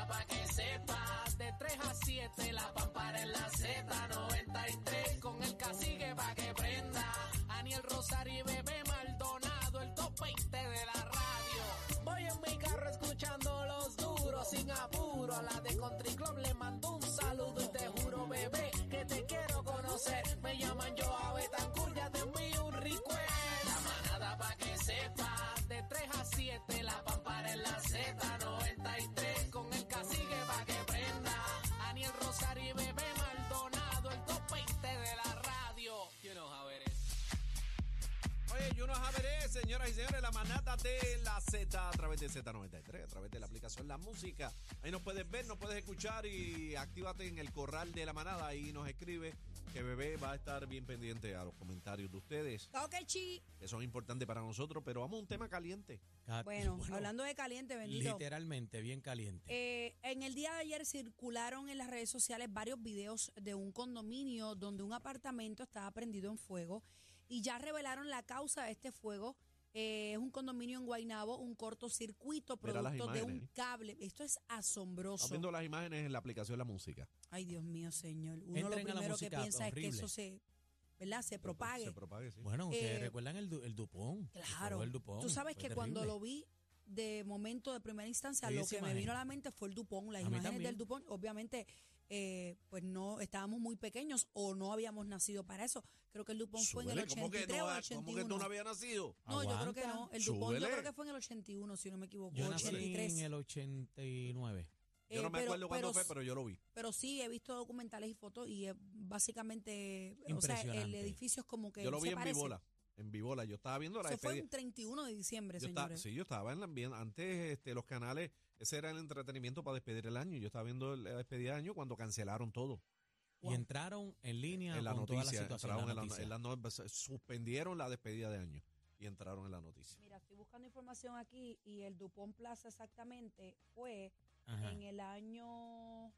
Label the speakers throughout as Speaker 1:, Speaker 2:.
Speaker 1: manada pa' que sepas. De 3 a 7, la pampara en la Z93. Con el cacique pa' que prenda. Aniel Rosario y Bebé Maldonado, el top 20 de la radio. Voy en mi carro escuchando los duros sin apuro. A la de Country Club le mando un saludo y te juro, bebé, que te quiero conocer. Me llaman yo a Betancourt, ya te envío un request. La manada pa' que sepas. De 3 a 7, la pampara en la Z93.
Speaker 2: Javeré, señoras y señores, la manata de la Z a través de Z93, a través de la aplicación La Música. Ahí nos puedes ver, nos puedes escuchar y actívate en el corral de la manada y nos escribe que Bebé va a estar bien pendiente a los comentarios de ustedes,
Speaker 3: Ok, chi.
Speaker 2: que son importantes para nosotros, pero vamos a un tema caliente.
Speaker 4: Ca-
Speaker 3: Bueno, hablando de caliente, bendito.
Speaker 4: Literalmente, bien caliente.
Speaker 3: Eh, en el día de ayer circularon en las redes sociales varios videos de un condominio donde un apartamento estaba prendido en fuego y ya revelaron la causa de este fuego. Eh, es un condominio en Guaynabo, un cortocircuito producto de un cable. Esto es asombroso.
Speaker 2: Estamos viendo las imágenes en la aplicación La Música.
Speaker 3: Ay, Dios mío, señor. Uno
Speaker 4: Entren
Speaker 3: lo primero que piensa es que eso se, ¿verdad? Se propague.
Speaker 2: Se propague, sí.
Speaker 4: bueno, ustedes
Speaker 3: eh,
Speaker 4: recuerdan el, du- el Dupont. El
Speaker 3: Claro.
Speaker 4: Dupont,
Speaker 3: Tú sabes
Speaker 4: fue
Speaker 3: que cuando lo vi de momento, de primera instancia,
Speaker 4: Sí,
Speaker 3: lo que me vino a la mente fue el Dupont, las
Speaker 4: A
Speaker 3: imágenes del Dupont. Obviamente, eh, pues no estábamos muy pequeños o no habíamos nacido para eso. Creo que el Dupont fue en el
Speaker 2: Súbele, ¿cómo que
Speaker 3: 83
Speaker 2: no,
Speaker 3: o el
Speaker 2: ha- ¿Cómo que
Speaker 3: 81.
Speaker 2: tú no habías nacido?
Speaker 3: No, yo creo que
Speaker 4: Aguanta.
Speaker 3: no. El Dupont yo
Speaker 2: Súbele.
Speaker 3: creo que fue en el 81, si no me equivoco.
Speaker 4: Yo nací
Speaker 3: 83.
Speaker 4: en el 89.
Speaker 2: Yo
Speaker 3: Eh,
Speaker 2: no me
Speaker 3: pero-
Speaker 2: acuerdo cuándo
Speaker 3: pero
Speaker 2: fue, pero yo lo vi.
Speaker 3: Pero sí, he visto documentales y fotos y es básicamente, o sea, el edificio es como que
Speaker 2: Yo lo
Speaker 3: se
Speaker 2: vi en
Speaker 3: parece.
Speaker 2: Vivola. En Vivola. Yo estaba viendo la
Speaker 3: Eso fue
Speaker 2: despedida.
Speaker 3: un 31 de diciembre,
Speaker 2: Yo estaba,
Speaker 3: señores.
Speaker 2: sí, yo estaba en la ambiente. Antes, este, los canales, ese era el entretenimiento para despedir el año. Yo estaba viendo la despedida de año cuando cancelaron todo.
Speaker 3: Wow.
Speaker 4: Y entraron en línea
Speaker 2: en la
Speaker 4: con toda la
Speaker 2: noticia.
Speaker 4: situación.
Speaker 2: entraron
Speaker 4: la
Speaker 2: en la-
Speaker 4: noticia.
Speaker 2: en la no- se- suspendieron la despedida de año y entraron en la noticia.
Speaker 3: Mira, estoy buscando información aquí y el Dupont Plaza exactamente fue
Speaker 4: Ajá.
Speaker 3: en el año.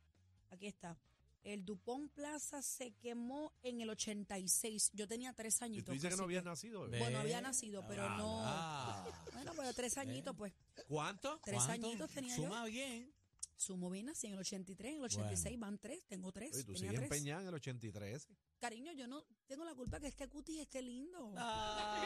Speaker 3: Aquí está. El Dupont Plaza se quemó en el 86. Yo tenía tres
Speaker 2: Y
Speaker 3: añitos.
Speaker 2: tú dices que no habías nacido. ¿eh?
Speaker 3: Bueno, había nacido, pero
Speaker 4: ah,
Speaker 3: no-
Speaker 4: ah.
Speaker 3: Bueno, pero tres añitos, pues.
Speaker 2: ¿Cuánto?
Speaker 3: Tres
Speaker 4: ¿Cuánto?
Speaker 3: añitos tenía
Speaker 4: Suma bien.
Speaker 3: Sumo bien así en el 83, en el 86 van tres. Tengo tres.
Speaker 2: Oye, tú
Speaker 3: tenía
Speaker 2: sigues
Speaker 3: tres.
Speaker 2: empeñada en el 83.
Speaker 3: Cariño, yo no tengo la culpa que este cutis esté lindo.
Speaker 4: Ah.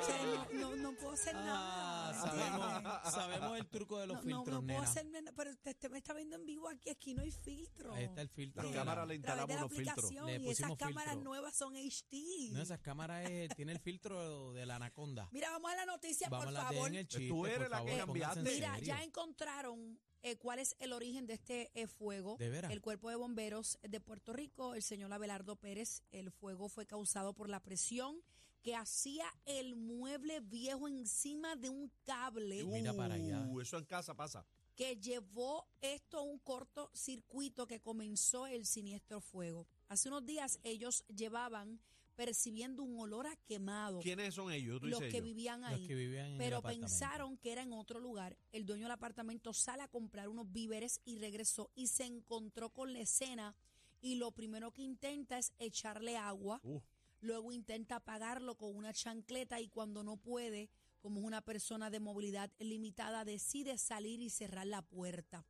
Speaker 3: O sea, no, no, no puedo hacer
Speaker 4: Ah,
Speaker 3: nada.
Speaker 4: sabemos, sabemos el truco de los
Speaker 3: no,
Speaker 4: filtros,
Speaker 3: no, no puedo hacer nada, pero te, te me está viendo en vivo aquí, aquí no hay filtro.
Speaker 4: Ahí está el filtro.
Speaker 2: Las cámaras le instalamos
Speaker 3: la
Speaker 2: unos filtros.
Speaker 4: Le
Speaker 3: y esas cámaras nuevas son HD.
Speaker 4: No, esas cámaras eh, tiene el filtro de la anaconda.
Speaker 3: Mira, vamos a la noticia,
Speaker 4: Vamos
Speaker 3: por
Speaker 4: a la
Speaker 3: favor.
Speaker 4: dejen el chiste,
Speaker 2: Tú eres
Speaker 4: por
Speaker 2: la que
Speaker 4: favor,
Speaker 2: cambiaste.
Speaker 3: Mira, ya encontraron eh, cuál es el origen de este eh, fuego.
Speaker 4: ¿De veras?
Speaker 3: El cuerpo de bomberos de Puerto Rico, el señor Abelardo Pérez, el fuego fue causado por la presión que hacía el mueble viejo encima de un cable
Speaker 4: Mira para allá.
Speaker 2: Uh, eso en casa pasa.
Speaker 3: que llevó esto a un cortocircuito que comenzó el siniestro fuego. Hace unos días ellos llevaban percibiendo un olor a quemado.
Speaker 2: ¿Quiénes son ellos? Tú
Speaker 3: Los que
Speaker 2: ellos.
Speaker 3: vivían
Speaker 4: Los
Speaker 3: ahí.
Speaker 4: que vivían
Speaker 3: pero pensaron que era en otro lugar. El dueño del apartamento sale a comprar unos víveres y regresó y se encontró con la escena y lo primero que intenta es echarle agua.
Speaker 2: Uh,
Speaker 3: Luego intenta apagarlo con una chancleta y cuando no puede, como es una persona de movilidad limitada, decide salir y cerrar la puerta.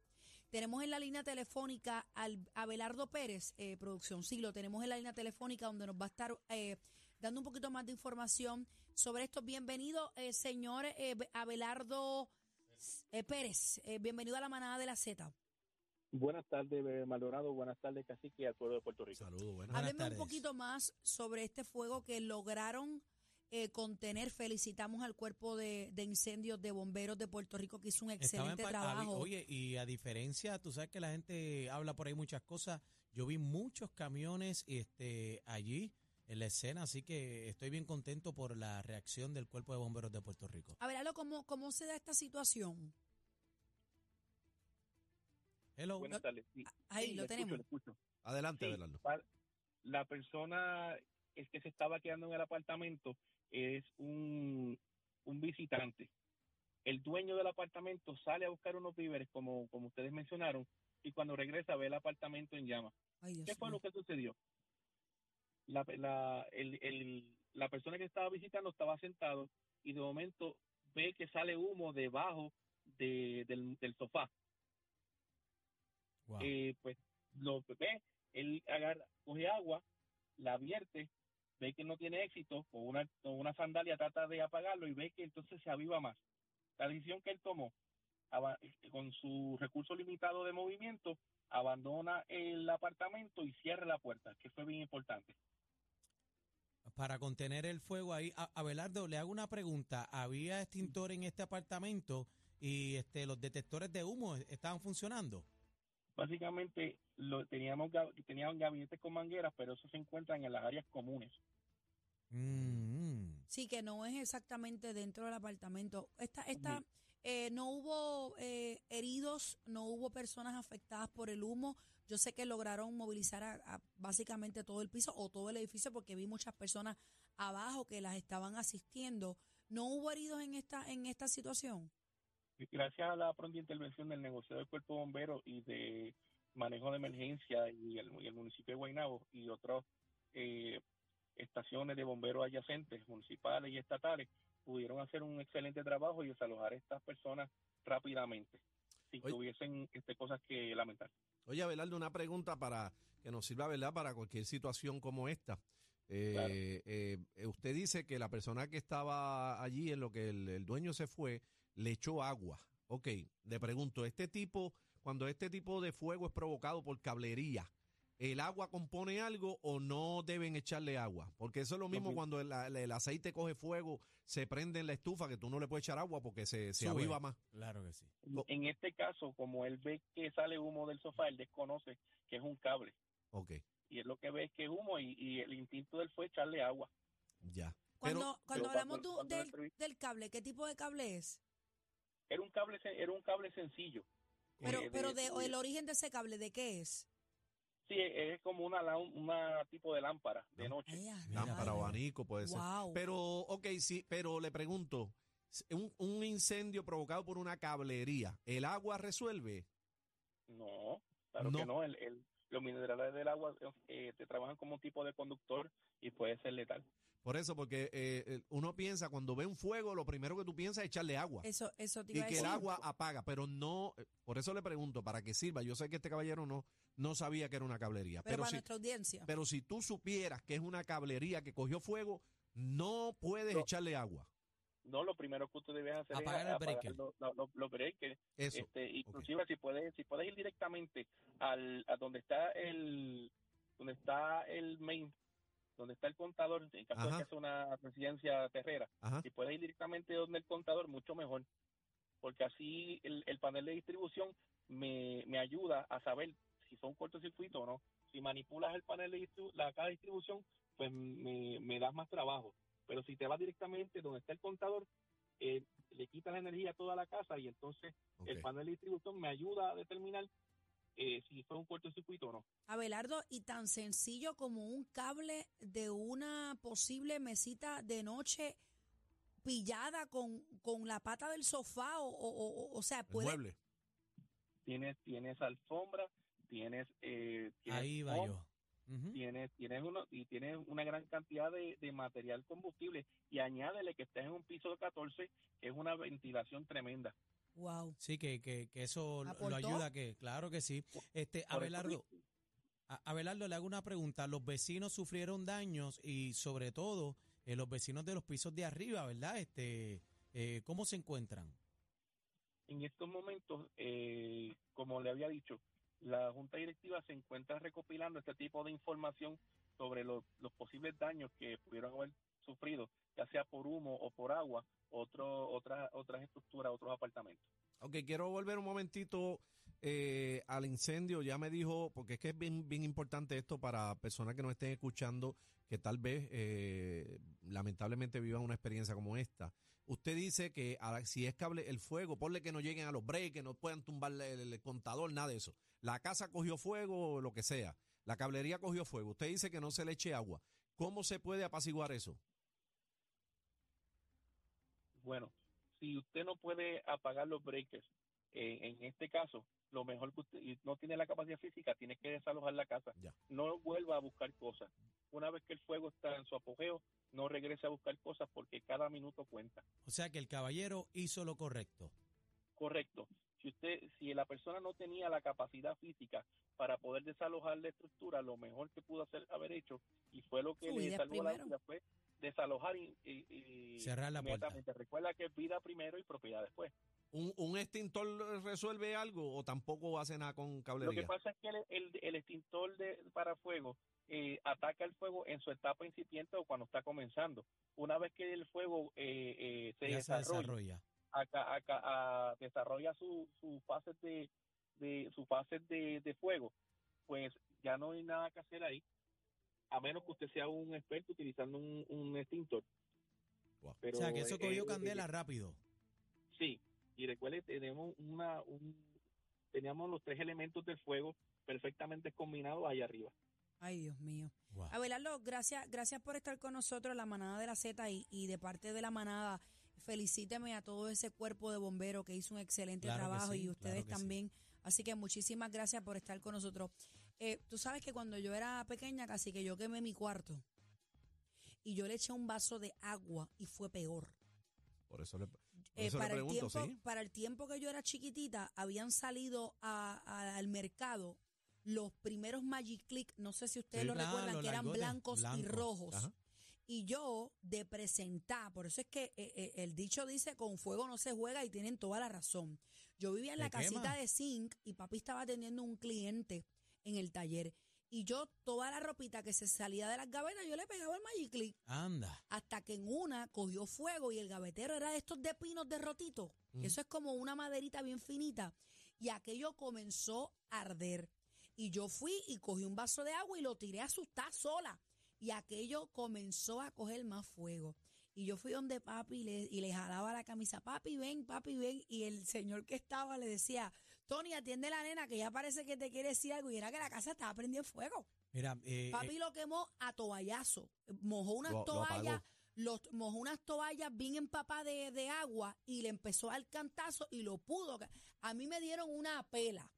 Speaker 3: Tenemos en la línea telefónica al Abelardo Pérez, eh, producción, sí, lo tenemos en la línea telefónica donde nos va a estar eh, dando un poquito más de información sobre esto. Bienvenido, eh, señor eh, Abelardo eh, Pérez, eh, bienvenido a la manada de la Z.
Speaker 5: Buenas tardes, Maldonado. Buenas tardes, Cacique, y al pueblo de Puerto Rico.
Speaker 2: saludos, buenas.
Speaker 4: Buenas
Speaker 3: Hábleme un
Speaker 4: tardes.
Speaker 3: poquito más sobre este fuego que lograron eh, contener. Felicitamos al cuerpo de, de incendios de bomberos de Puerto Rico que hizo un excelente trabajo.
Speaker 4: Oye, y a diferencia, tú sabes que la gente habla por ahí muchas cosas. Yo vi muchos camiones este, allí en la escena, así que estoy bien contento por la reacción del Cuerpo de Bomberos de Puerto Rico.
Speaker 3: A ver, Alo, ¿cómo, ¿cómo se da esta situación?
Speaker 4: Hello.
Speaker 5: Buenas tardes. Sí,
Speaker 3: Ahí
Speaker 5: sí,
Speaker 3: lo tenemos.
Speaker 5: escucho.
Speaker 2: Adelante,
Speaker 5: Sí, La persona es que se estaba quedando en el apartamento es un, un visitante. El dueño del apartamento sale a buscar unos víveres, como, como ustedes mencionaron, y cuando regresa ve el apartamento en llamas.
Speaker 3: Dios
Speaker 5: ¿Qué fue lo que sucedió? La, la, el, el- la persona que estaba visitando estaba sentado y de momento ve que sale humo debajo de- del, del sofá.
Speaker 4: Wow.
Speaker 5: eh, pues lo ve, él agarra, coge agua, la vierte, ve que no tiene éxito, con una, con una sandalia trata de apagarlo y ve que entonces se aviva más. La decisión que él tomó, con su recurso limitado de movimiento, abandona el apartamento y cierra la puerta, que fue bien importante.
Speaker 4: Para contener el fuego ahí, A- Abelardo, le hago una pregunta. ¿Había extintor en este apartamento y este los detectores de humo estaban funcionando?
Speaker 5: Básicamente lo, teníamos, teníamos gabinetes con mangueras, pero eso se encuentran en las áreas comunes.
Speaker 4: Mm,
Speaker 3: Sí, que no es exactamente dentro del apartamento. Esta, esta, eh, no hubo eh, heridos, no hubo personas afectadas por el humo. Yo sé que lograron movilizar a, a básicamente todo el piso o todo el edificio porque vi muchas personas abajo que las estaban asistiendo. ¿No hubo heridos en esta, en esta situación?
Speaker 5: gracias a la pronta intervención del negocio del cuerpo bombero y de manejo de emergencia y el, y el municipio de Guaynabo y otras eh, estaciones de bomberos adyacentes, municipales y estatales, pudieron hacer un excelente trabajo y desalojar a estas personas rápidamente, sin que hubiesen este, cosas que lamentar.
Speaker 2: Oye, Abelardo, una pregunta para que nos sirva, ¿verdad? Para cualquier situación como esta. Eh,
Speaker 5: Claro.
Speaker 2: eh, eh, usted dice que la persona que estaba allí en lo que el, el dueño se fue, le echó agua. Ok, le pregunto, este tipo, cuando este tipo de fuego es provocado por cablería, ¿el agua compone algo o no deben echarle agua? Porque eso es lo mismo
Speaker 5: mi-
Speaker 2: cuando el, el- el aceite coge fuego, se prende en la estufa, que tú no le puedes echar agua porque se, se aviva más.
Speaker 4: claro que sí.
Speaker 5: En este caso, como él ve que sale humo del sofá, él desconoce que es un cable.
Speaker 2: Ok,
Speaker 5: Y él lo que ve es que es humo y, y el instinto de él fue echarle agua.
Speaker 2: ya.
Speaker 3: Cuando,
Speaker 2: Pero,
Speaker 3: cuando
Speaker 5: pero
Speaker 3: hablamos
Speaker 5: cuando- cuando
Speaker 3: del, del cable, ¿qué tipo de cable es?
Speaker 5: Era un cable, era un cable sencillo.
Speaker 3: Pero,
Speaker 5: Eh,
Speaker 3: pero de,
Speaker 5: de-
Speaker 3: o el origen de ese cable, ¿de qué es?
Speaker 5: Sí, es como una, una tipo de lámpara de noche.
Speaker 2: Lámpara o abanico puede ser.
Speaker 3: Wow.
Speaker 2: Pero, ok, sí, pero le pregunto, un, un incendio provocado por una cablería, ¿el agua resuelve?
Speaker 5: No, claro
Speaker 2: No.
Speaker 5: que no. El, el- los minerales del agua eh, te trabajan como un tipo de conductor y puede ser letal.
Speaker 2: Por eso, porque eh, eh, uno piensa, cuando ve un fuego, lo primero que tú piensas es echarle agua.
Speaker 3: Eso, eso te
Speaker 2: Y
Speaker 3: iba a
Speaker 2: que el agua apaga, pero no, eh, por eso le pregunto, para que sirva. Yo sé que este caballero no, no sabía que era una cablería,
Speaker 3: pero
Speaker 2: pero,
Speaker 3: para
Speaker 2: si,
Speaker 3: nuestra audiencia.
Speaker 2: pero si tú supieras que es una cablería que cogió fuego, no puedes
Speaker 5: No.
Speaker 2: echarle agua.
Speaker 5: No, lo primero que usted debe hacer
Speaker 4: Apagar
Speaker 5: es
Speaker 4: el
Speaker 5: apagar
Speaker 4: breaker.
Speaker 5: los lo, lo- los breakers.
Speaker 2: Eso.
Speaker 5: Este, inclusive si puedes si puedes ir directamente al a donde está el donde está el main donde está el contador en caso de que sea una residencia terrera
Speaker 2: Ajá.
Speaker 5: si puedes ir directamente donde el contador mucho mejor. Porque así el, el panel de distribución me, me ayuda a saber si son cortocircuitos o no. Si manipulas el panel de la caja de distribución pues me, me das más trabajo. Pero si te vas directamente donde está el contador eh, le quitas la energía a toda la casa y entonces el panel de distribución me ayuda a determinar eh, si fue un cortocircuito o no.
Speaker 3: Abelardo, y tan sencillo como un cable de una posible mesita de noche pillada con, con la pata del sofá o, o, o- o sea,
Speaker 2: El
Speaker 3: puede...
Speaker 2: mueble.
Speaker 5: Tienes, tienes alfombra, tienes, eh, tienes
Speaker 4: Ahí va yo.
Speaker 5: Tienes, tienes uno, y tienes una gran cantidad de, de material combustible y añádele que estés en un piso de 14 que es una ventilación tremenda.
Speaker 3: Wow.
Speaker 4: Sí, que, que, que eso lo- ayuda, que claro que sí. Este, Abelardo, a- Abelardo, le hago una pregunta. Los vecinos sufrieron daños y sobre todo eh, los vecinos de los pisos de arriba, ¿verdad? Este, eh, ¿Cómo se encuentran?
Speaker 5: En estos momentos, eh, como le había dicho, la Junta Directiva se encuentra recopilando este tipo de información sobre los, los posibles daños que pudieron haber sufrido, ya sea por humo o por agua, otro, otras otras estructuras, otros apartamentos.
Speaker 2: Ok, quiero volver un momentito eh, al incendio. Ya me dijo, porque es que es bien, bien importante esto para personas que nos estén escuchando, que tal vez eh, lamentablemente vivan una experiencia como esta. Usted dice que a- si es cable el fuego, ponle que no lleguen a los breaks, que no puedan tumbar el, contador, nada de eso. La casa cogió fuego, lo que sea. La cablería cogió fuego. Usted dice que no se le eche agua. ¿Cómo se puede apaciguar eso?
Speaker 5: Bueno, si usted no puede apagar los breakers, eh, en este caso, lo mejor que usted no tiene la capacidad física, tiene que desalojar la casa.
Speaker 2: Ya.
Speaker 5: No vuelva a buscar cosas. Una vez que el fuego está en su apogeo, no regrese a buscar cosas porque cada minuto cuenta.
Speaker 4: O sea que el caballero hizo lo correcto.
Speaker 5: Correcto. Si usted, si la persona no tenía la capacidad física para poder desalojar la estructura, lo mejor que pudo hacer haber hecho y fue lo que
Speaker 3: Su
Speaker 5: le salvó la vida fue desalojar y, y- y
Speaker 4: Cerrar la puerta.
Speaker 5: Recuerda que es vida primero y propiedad después.
Speaker 2: ¿Un, un extintor resuelve algo o tampoco hace nada con
Speaker 5: Lo que
Speaker 2: cablería?
Speaker 5: pasa es que el, el- el extintor de, para fuego eh, ataca el fuego en su etapa incipiente o cuando está comenzando. Una vez que el fuego eh, eh, se,
Speaker 4: Ya se
Speaker 5: desarrolla,
Speaker 4: desarrolla.
Speaker 5: acá- acá- a- desarrolla su, su fases de, de su fases de, de fuego, pues ya no hay nada que hacer ahí, a menos que usted sea un experto utilizando un, un extintor.
Speaker 2: Wow.
Speaker 5: Pero,
Speaker 4: o sea, que eso cogió
Speaker 5: eh,
Speaker 4: candela rápido.
Speaker 5: Sí, y recuerde, tenemos una, un, teníamos los tres elementos del fuego perfectamente combinados ahí arriba.
Speaker 3: Ay, Dios mío.
Speaker 4: Wow.
Speaker 3: Abelardo, gracias, gracias por estar con nosotros, la manada de la Z y, y de parte de la manada, felicíteme a todo ese cuerpo de bomberos que hizo un excelente
Speaker 4: Claro
Speaker 3: trabajo
Speaker 4: sí,
Speaker 3: y ustedes
Speaker 4: claro que sí.
Speaker 3: también. Así que muchísimas gracias por estar con nosotros. Eh, Tú sabes que cuando yo era pequeña, casi que yo quemé mi cuarto y yo le eché un vaso de agua y fue peor.
Speaker 2: Por eso le, por
Speaker 3: Eh,
Speaker 2: eso le
Speaker 3: para, el
Speaker 2: pregunto,
Speaker 3: tiempo,
Speaker 2: ¿sí?
Speaker 3: para el tiempo que yo era chiquitita, habían salido a- a- al mercado los primeros Magic Click, no sé si ustedes
Speaker 4: Sí,
Speaker 3: lo
Speaker 4: claro,
Speaker 3: recuerdan, que eran
Speaker 4: largotes,
Speaker 3: blancos y rojos.
Speaker 2: Ajá.
Speaker 3: Y yo de presentar, por eso es que eh, eh, el dicho dice, con fuego no se juega y tienen toda la razón. Yo vivía en
Speaker 4: ¿Te
Speaker 3: la casita de zinc y papi estaba atendiendo un cliente en el taller. Y yo toda la ropita que se salía de las gavetas, yo le pegaba el Magic Click
Speaker 4: Anda.
Speaker 3: hasta que en una cogió fuego y el gavetero era de estos de pinos de rotito. Eso es como una maderita bien finita. Y aquello comenzó a arder. Y yo fui y cogí un vaso de agua y lo tiré asustada sola. Y aquello comenzó a coger más fuego. Y yo fui donde papi y le, y le jalaba la camisa. Papi, ven, papi, ven. Y el señor que estaba le decía, Tony, atiende a la nena que ya parece que te quiere decir algo. Y era que la casa estaba prendida en fuego.
Speaker 4: Mira, eh,
Speaker 3: Papi lo quemó a toallazo. Mojó unas
Speaker 2: Lo- lo
Speaker 3: toallas, los, mojó unas toallas bien empapadas de, de agua y le empezó a dar cantazo y lo pudo. A mí me dieron una pela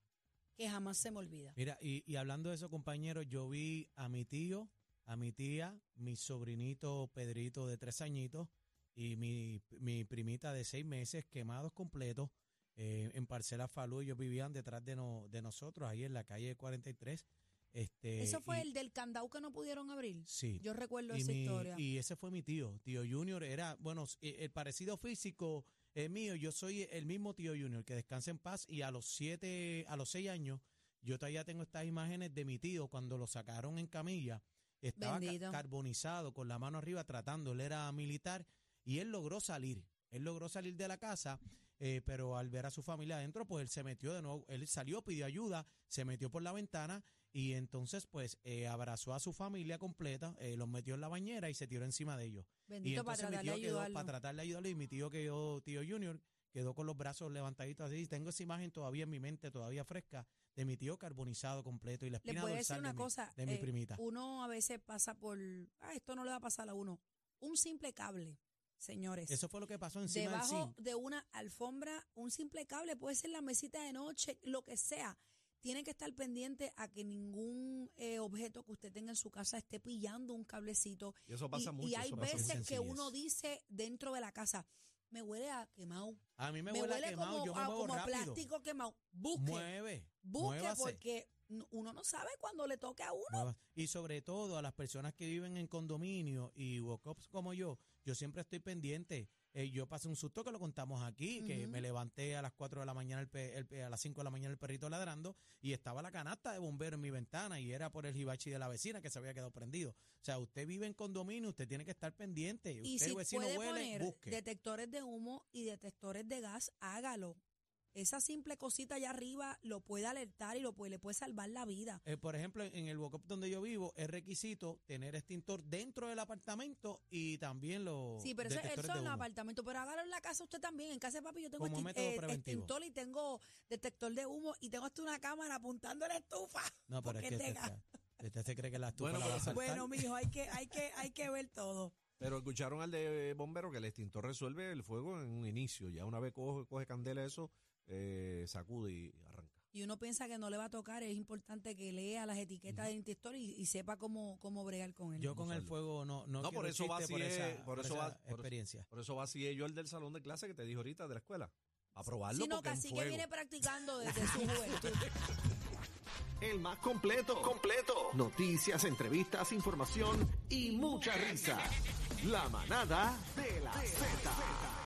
Speaker 3: que jamás se me olvida.
Speaker 4: Mira, y, y hablando de eso, compañeros, yo vi a mi tío, a mi tía, mi sobrinito Pedrito de tres añitos y mi, mi primita de seis meses quemados completos eh, en Parcela Falú. Ellos vivían detrás de, no- de nosotros, ahí en la calle 43. Este,
Speaker 3: Eso fue
Speaker 4: y-
Speaker 3: el del candado que no pudieron abrir.
Speaker 4: Sí.
Speaker 3: Yo recuerdo
Speaker 4: y,
Speaker 3: esa
Speaker 4: mi-
Speaker 3: historia.
Speaker 4: y ese fue mi tío, tío Junior. Era, bueno, eh, el parecido físico es mío. Yo soy el mismo tío Junior, que descansa en paz. Y a los siete, a los seis años, yo todavía tengo estas imágenes de mi tío cuando lo sacaron en camilla. Estaba ca- carbonizado, con la mano arriba, tratando. Él era militar y él logró salir. Él logró salir de la casa, eh, pero al ver a su familia adentro, pues él se metió de nuevo. Él salió, pidió ayuda, se metió por la ventana y entonces, pues, eh, abrazó a su familia completa, eh, los metió en la bañera y se tiró encima de ellos. y
Speaker 3: Bendito para
Speaker 4: entonces mi
Speaker 3: tratar de
Speaker 4: tío quedó, para tratar de ayudarlo, y mi tío quedó, tío Junior, quedó con los brazos levantaditos así. Tengo esa imagen todavía en mi mente, todavía fresca, de mi tío carbonizado completo y la espina
Speaker 3: a decir
Speaker 4: dorsal
Speaker 3: una
Speaker 4: de, mi,
Speaker 3: cosa.
Speaker 4: de mi
Speaker 3: eh,
Speaker 4: primita.
Speaker 3: Uno a veces pasa por. Ah, esto no le va a pasar a uno. Un simple cable, señores.
Speaker 4: Eso fue lo que pasó encima del
Speaker 3: debajo
Speaker 4: zinc.
Speaker 3: de una alfombra, un simple cable, puede ser la mesita de noche, lo que sea. Tiene que estar pendiente a que ningún eh, objeto que usted tenga en su casa esté pillando un cablecito.
Speaker 2: Y eso pasa
Speaker 3: y,
Speaker 2: mucho.
Speaker 3: y hay veces que uno dice dentro de la casa, me huele a quemado,
Speaker 4: A mí me,
Speaker 3: me,
Speaker 4: huele, a
Speaker 3: huele
Speaker 4: quemado,
Speaker 3: como,
Speaker 4: yo me
Speaker 3: a-
Speaker 4: muevo
Speaker 3: como
Speaker 4: rápido.
Speaker 3: plástico quemado. Busque,
Speaker 4: Mueve,
Speaker 3: busque porque uno no sabe cuándo le toque a uno.
Speaker 4: Y sobre todo a las personas que viven en condominio y walk-ups como yo, yo siempre estoy pendiente. Eh, yo pasé un susto que lo contamos aquí, que me levanté a las 4 de la mañana, el pe- el pe- a las 5 de la mañana el perrito ladrando y estaba la canasta de bombero en mi ventana y era por el hibachi de la vecina que se había quedado prendido. O sea, usted vive en condominio, usted tiene que estar pendiente.
Speaker 3: Y
Speaker 4: usted
Speaker 3: si
Speaker 4: vecino
Speaker 3: puede
Speaker 4: huele,
Speaker 3: poner
Speaker 4: busque.
Speaker 3: detectores de humo y detectores de gas, hágalo. Esa simple cosita allá arriba lo puede alertar y lo puede, le puede salvar la vida.
Speaker 4: Eh, por ejemplo, en el walk-up donde yo vivo es requisito tener extintor dentro del apartamento y también los
Speaker 3: Sí, pero eso,
Speaker 4: de
Speaker 3: en el apartamento. Pero hágalo en la casa usted también. En casa de papi yo tengo
Speaker 4: Como
Speaker 3: extin-
Speaker 4: método
Speaker 3: eh,
Speaker 4: preventivo.
Speaker 3: extintor y tengo detector de humo y tengo hasta una cámara apuntando a la estufa.
Speaker 4: No, pero es que este
Speaker 3: tenga-
Speaker 4: está- usted se cree que la estufa
Speaker 2: Bueno,
Speaker 4: la va a saltar.
Speaker 3: Bueno, mijo, hay que, hay que, hay que ver todo.
Speaker 2: Pero escucharon al de bombero que el extintor resuelve el fuego en un inicio. Ya una vez coge, coge candela eso, eh, sacude y arranca.
Speaker 3: Y uno piensa que no le va a tocar, es importante que lea las etiquetas del extintor y, y sepa cómo, cómo bregar con él.
Speaker 4: Yo con el fuego no no,
Speaker 2: No, por eso va
Speaker 4: por
Speaker 2: es,
Speaker 4: esa,
Speaker 2: por
Speaker 4: por
Speaker 2: eso
Speaker 4: esa
Speaker 2: va- por eso-
Speaker 4: experiencia.
Speaker 2: Por eso va así yo el del salón de clase que te dije ahorita de la escuela. A probarlo
Speaker 3: Sino
Speaker 2: porque en
Speaker 3: casi que viene practicando desde su juventud.
Speaker 6: El más completo. Completo. Noticias, entrevistas, información y mucha risa. La manada de la Z.